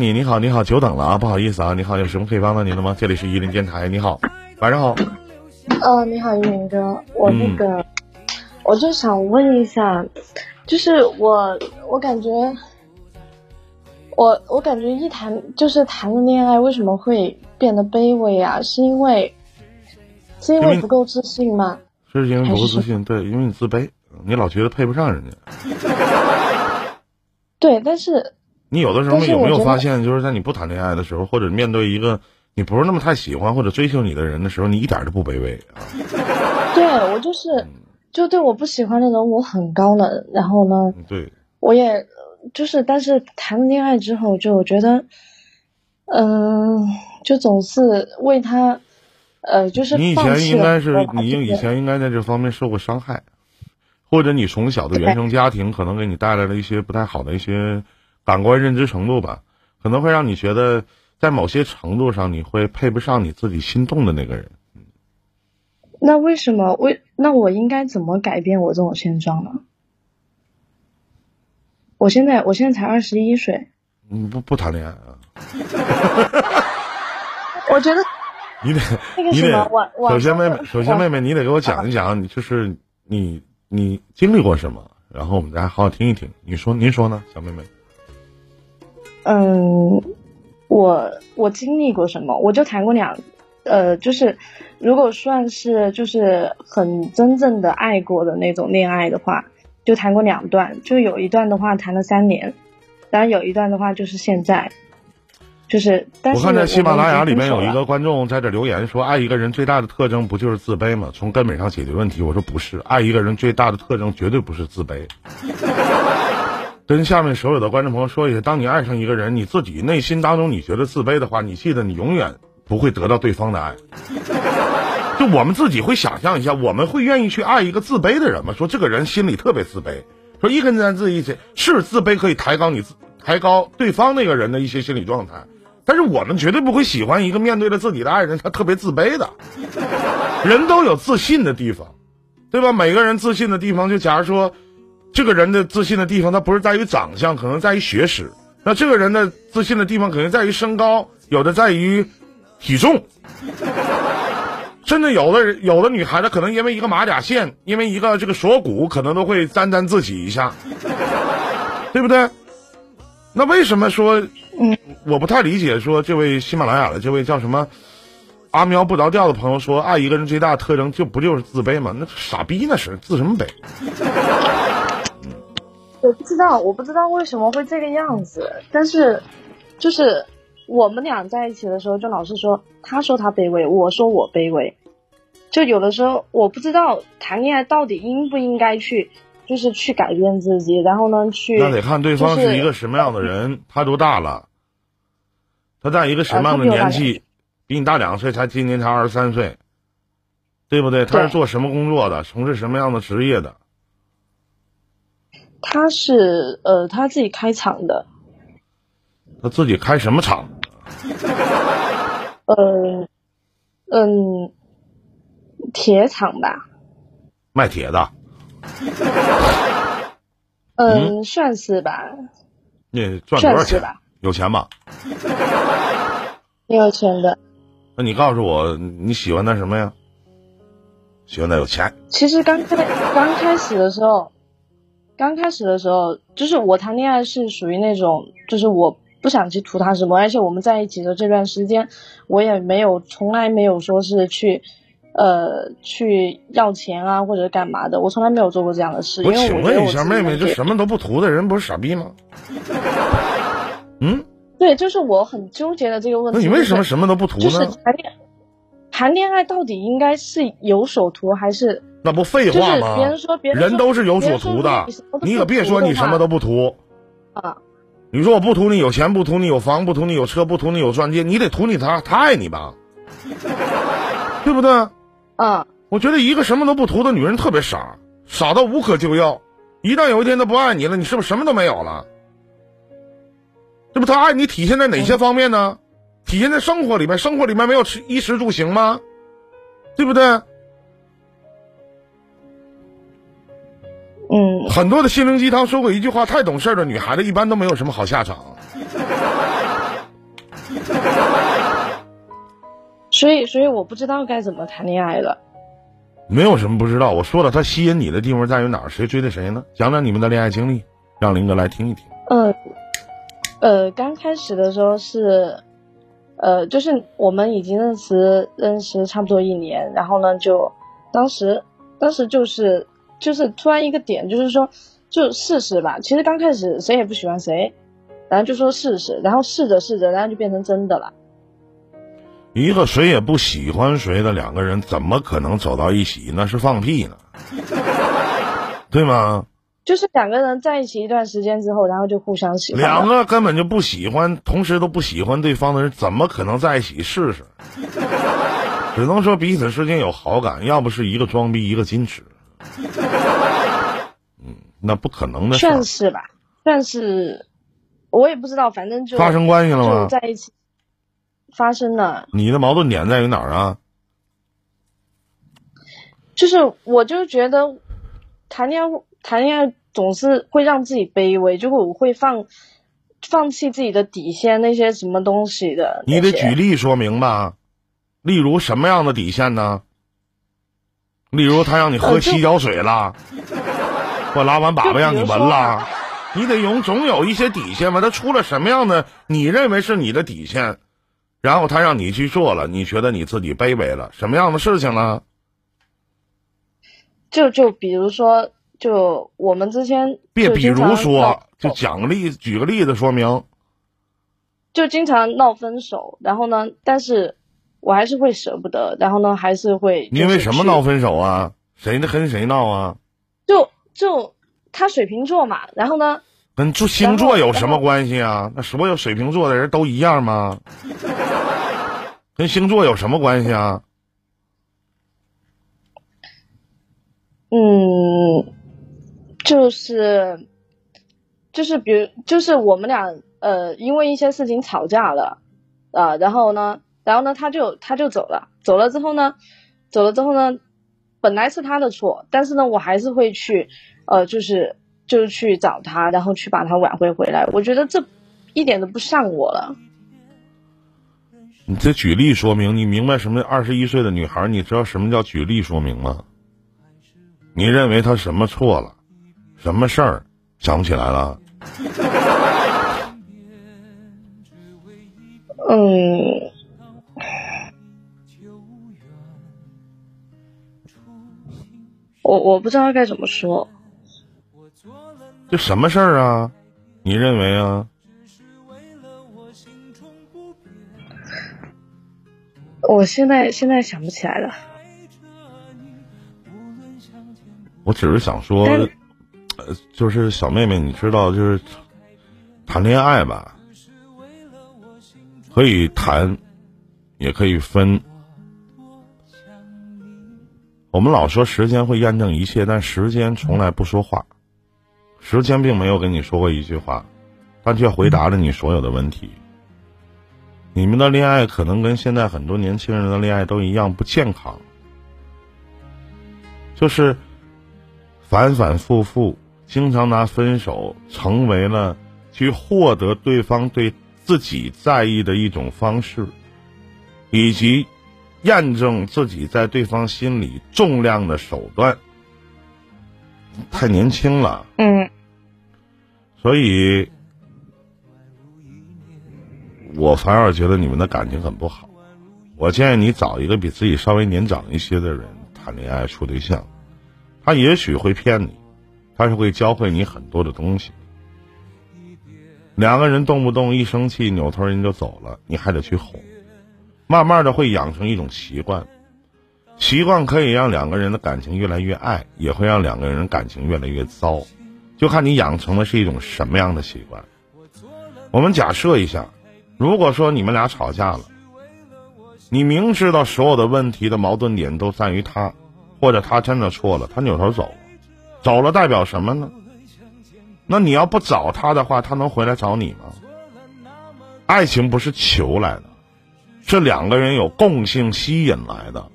你你好，你好，久等了啊，不好意思啊，你好，有什么可以帮到您的吗？这里是伊林电台，你好，晚上好。哦，你好，一林哥，我那个，我就想问一下，就是我，我感觉，我我感觉一谈就是谈了恋爱，为什么会变得卑微啊？是因为，是因为不够自信吗？是因为不够自信，对，因为你自卑，你老觉得配不上人家。对，但是。你有的时候有没有发现，就是在你不谈恋爱的时候，或者面对一个你不是那么太喜欢或者追求你的人的时候，你一点都不卑微啊？对，我就是，就对我不喜欢的人，我很高冷。然后呢，对，我也就是，但是谈了恋爱之后，就我觉得，嗯，就总是为他，呃，就是你以前应该是你以前应该在这方面受过伤害，或者你从小的原生家庭可能给你带来了一些不太好的一些。感官认知程度吧，可能会让你觉得，在某些程度上你会配不上你自己心动的那个人。那为什么？为那我应该怎么改变我这种现状呢？我现在我现在才二十一岁。嗯，不不谈恋爱啊。我觉得你得你得首先妹妹首先妹妹你得给我讲一讲，你就是你你经历过什么，然后我们再好好听一听。你说您说呢，小妹妹？嗯，我我经历过什么？我就谈过两，呃，就是如果算是就是很真正的爱过的那种恋爱的话，就谈过两段，就有一段的话谈了三年，然后有一段的话就是现在，就是。我看在喜马拉雅里面有一个观众在这留言说，爱一个人最大的特征不就是自卑吗？从根本上解决问题。我说不是，爱一个人最大的特征绝对不是自卑。跟下面所有的观众朋友说一下：当你爱上一个人，你自己内心当中你觉得自卑的话，你记得你永远不会得到对方的爱。就我们自己会想象一下，我们会愿意去爱一个自卑的人吗？说这个人心里特别自卑，说一跟咱自己一起是自卑可以抬高你自抬高对方那个人的一些心理状态，但是我们绝对不会喜欢一个面对着自己的爱人他特别自卑的。人都有自信的地方，对吧？每个人自信的地方，就假如说。这个人的自信的地方，他不是在于长相，可能在于学识。那这个人的自信的地方，可能在于身高，有的在于体重。甚至有的人，有的女孩子可能因为一个马甲线，因为一个这个锁骨，可能都会沾沾自喜一下，对不对？那为什么说，我不太理解，说这位喜马拉雅的这位叫什么阿喵不着调的朋友说，爱一个人最大的特征就不就是自卑吗？那傻逼那是自什么卑？我不知道，我不知道为什么会这个样子，但是，就是我们俩在一起的时候，就老是说，他说他卑微，我说我卑微，就有的时候我不知道谈恋爱到底应不应该去，就是去改变自己，然后呢去。那得看对方是一个什么样的人，他多大了？他在一个什么样的年纪？比你大两岁，才今年才二十三岁，对不对？他是做什么工作的？从事什么样的职业的？他是呃，他自己开厂的。他自己开什么厂？呃，嗯，铁厂吧。卖铁的。嗯，算是吧。那赚多少钱？有钱吗？挺有钱的。那你告诉我，你喜欢他什么呀？喜欢他有钱。其实刚开刚开始的时候。刚开始的时候，就是我谈恋爱是属于那种，就是我不想去图他什么，而且我们在一起的这段时间，我也没有从来没有说是去，呃，去要钱啊或者干嘛的，我从来没有做过这样的事。我请问一下，妹妹，这什么都不图的人不是傻逼吗？嗯，对，就是我很纠结的这个问题。那你为什么什么都不图呢？就是谈恋谈恋爱到底应该是有所图还是？那不废话吗？别人说，别人都是有所图的，你可别说你什么都不图。啊，你说我不图你有钱，不图你有房，不图你有车，不图你有钻戒，你得图你他他爱你吧？对不对？啊，我觉得一个什么都不图的女人特别傻，傻到无可救药。一旦有一天她不爱你了，你是不是什么都没有了？这不，她爱你体现在哪些方面呢？体现在生活里面，生活里面没有吃衣食住行吗？对不对？嗯，很多的心灵鸡汤说过一句话：“太懂事的女孩子一般都没有什么好下场。”所以，所以我不知道该怎么谈恋爱了。没有什么不知道，我说了，他吸引你的地方在于哪儿？谁追的谁呢？讲讲你们的恋爱经历，让林哥来听一听。嗯，呃，刚开始的时候是，呃，就是我们已经认识认识差不多一年，然后呢，就当时当时就是。就是突然一个点，就是说就试试吧。其实刚开始谁也不喜欢谁，然后就说试试，然后试着试着，然后就变成真的了。一个谁也不喜欢谁的两个人，怎么可能走到一起？那是放屁呢，对吗？就是两个人在一起一段时间之后，然后就互相喜欢。两个根本就不喜欢，同时都不喜欢对方的人，怎么可能在一起试试？只能说彼此之间有好感，要不是一个装逼，一个矜持。嗯，那不可能的事。算是吧，算是，我也不知道，反正就发生关系了吗？在一起。发生了，你的矛盾点在于哪儿啊？就是，我就觉得谈恋爱，谈恋爱总是会让自己卑微，就会我会放放弃自己的底线，那些什么东西的。你得举例说明吧，例如什么样的底线呢？例如他让你喝洗脚水了，或拉完粑粑让你闻了，你得有总有一些底线吧？他出了什么样的你认为是你的底线？然后他让你去做了，你觉得你自己卑微了？什么样的事情呢？就就比如说，就我们之前别比如说，就讲个例，举个例子说明。就经常闹分手，然后呢，但是我还是会舍不得，然后呢，还是会。因为什么闹分手啊？谁跟谁闹啊？就就他水瓶座嘛，然后呢？跟星座有什么关系啊？那所有水瓶座的人都一样吗？跟星座有什么关系啊？嗯，就是就是，比如就是我们俩呃，因为一些事情吵架了啊，然后呢，然后呢，他就他就走了，走了之后呢，走了之后呢，本来是他的错，但是呢，我还是会去呃，就是。就是去找他，然后去把他挽回回来。我觉得这一点都不像我了。你这举例说明，你明白什么？二十一岁的女孩，你知道什么叫举例说明吗？你认为他什么错了？什么事儿想不起来了？嗯，我我不知道该怎么说。这什么事儿啊？你认为啊？我现在现在想不起来了。我只是想说，呃，就是小妹妹，你知道，就是谈恋爱吧，可以谈，也可以分。我们老说时间会验证一切，但时间从来不说话。时间并没有跟你说过一句话，但却回答了你所有的问题。你们的恋爱可能跟现在很多年轻人的恋爱都一样不健康，就是反反复复，经常拿分手成为了去获得对方对自己在意的一种方式，以及验证自己在对方心里重量的手段。太年轻了，嗯，所以，我反而觉得你们的感情很不好。我建议你找一个比自己稍微年长一些的人谈恋爱处对象，他也许会骗你，他是会教会你很多的东西。两个人动不动一生气扭头人就走了，你还得去哄，慢慢的会养成一种习惯。习惯可以让两个人的感情越来越爱，也会让两个人感情越来越糟，就看你养成的是一种什么样的习惯。我们假设一下，如果说你们俩吵架了，你明知道所有的问题的矛盾点都在于他，或者他真的错了，他扭头走了，走了代表什么呢？那你要不找他的话，他能回来找你吗？爱情不是求来的，是两个人有共性吸引来的。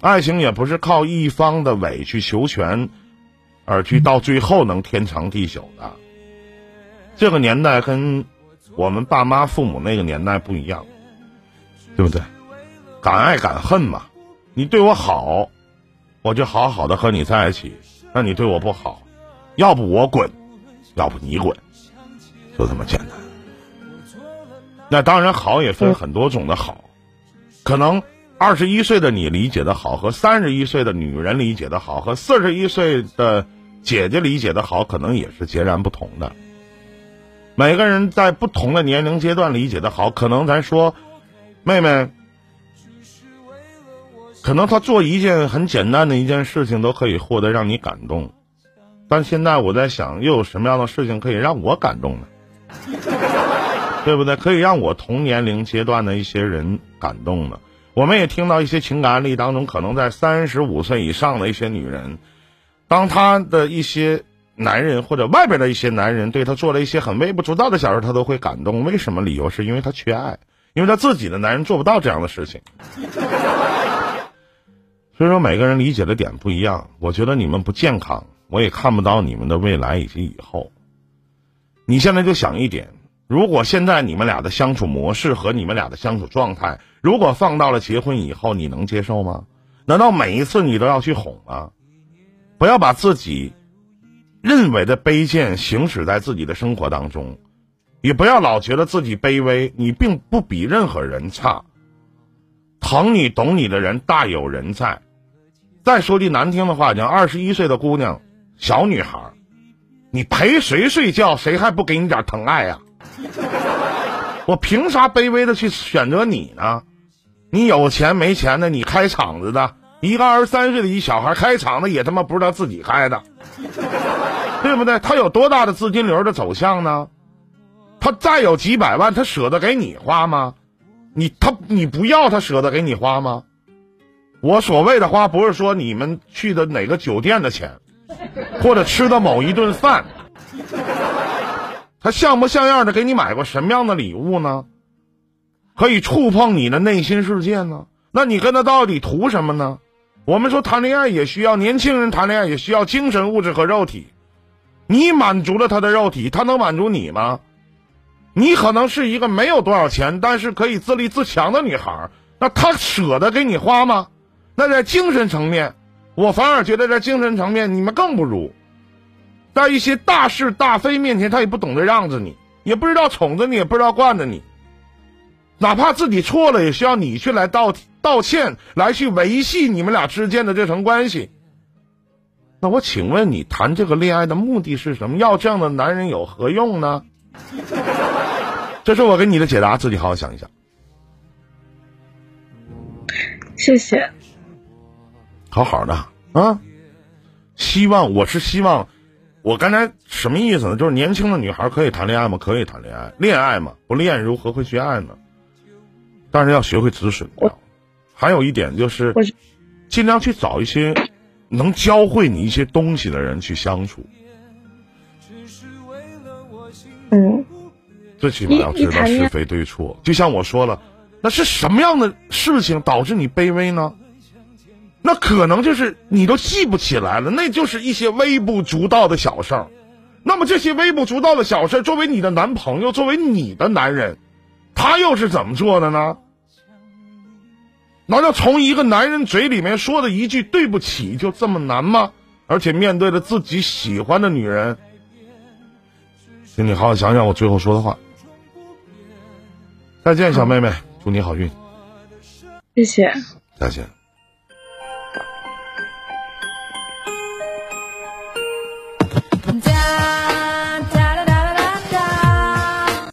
爱情也不是靠一方的委曲求全，而去到最后能天长地久的。这个年代跟我们爸妈父母那个年代不一样，对不对？敢爱敢恨嘛。你对我好，我就好好的和你在一起；那你对我不好，要不我滚，要不你滚，就这么简单。那当然，好也分很多种的好，可能二十一岁的你理解的好，和三十一岁的女人理解的好，和四十一岁的姐姐理解的好，可能也是截然不同的。每个人在不同的年龄阶段理解的好，可能咱说，妹妹，可能她做一件很简单的一件事情都可以获得让你感动，但现在我在想，又有什么样的事情可以让我感动呢？对不对？可以让我同年龄阶段的一些人感动呢？我们也听到一些情感案例当中，可能在三十五岁以上的一些女人，当她的一些。男人或者外边的一些男人对她做了一些很微不足道的小事，她都会感动。为什么？理由是因为她缺爱，因为她自己的男人做不到这样的事情。所以说，每个人理解的点不一样。我觉得你们不健康，我也看不到你们的未来以及以后。你现在就想一点：如果现在你们俩的相处模式和你们俩的相处状态，如果放到了结婚以后，你能接受吗？难道每一次你都要去哄啊？不要把自己。认为的卑贱行驶在自己的生活当中，也不要老觉得自己卑微。你并不比任何人差，疼你懂你的人大有人在。再说句难听的话讲，二十一岁的姑娘，小女孩，你陪谁睡觉，谁还不给你点疼爱呀？我凭啥卑微的去选择你呢？你有钱没钱的，你开厂子的，一个二十三岁的一小孩开厂子也他妈不是他自己开的。对不对？他有多大的资金流的走向呢？他再有几百万，他舍得给你花吗？你他你不要他舍得给你花吗？我所谓的花，不是说你们去的哪个酒店的钱，或者吃的某一顿饭。他像不像样的给你买过什么样的礼物呢？可以触碰你的内心世界呢？那你跟他到底图什么呢？我们说谈恋爱也需要年轻人谈恋爱也需要精神物质和肉体。你满足了他的肉体，他能满足你吗？你可能是一个没有多少钱，但是可以自立自强的女孩，那他舍得给你花吗？那在精神层面，我反而觉得在精神层面你们更不如。在一些大是大非面前，他也不懂得让着你，也不知道宠着你，也不知道惯着你。哪怕自己错了，也需要你去来道道歉，来去维系你们俩之间的这层关系。那我请问你谈这个恋爱的目的是什么？要这样的男人有何用呢？这是我给你的解答，自己好好想一想。谢谢。好好的啊，希望我是希望，我刚才什么意思呢？就是年轻的女孩可以谈恋爱吗？可以谈恋爱，恋爱嘛，不恋如何会去爱呢？但是要学会止损掉。还有一点就是，尽量去找一些。能教会你一些东西的人去相处，嗯，最起码要知道是非对错。就像我说了，那是什么样的事情导致你卑微呢？那可能就是你都记不起来了，那就是一些微不足道的小事儿。那么这些微不足道的小事，作为你的男朋友，作为你的男人，他又是怎么做的呢？难道从一个男人嘴里面说的一句对不起就这么难吗？而且面对着自己喜欢的女人，请你好好想想我最后说的话。再见，小妹妹，祝你好运。谢谢。再见。Bye.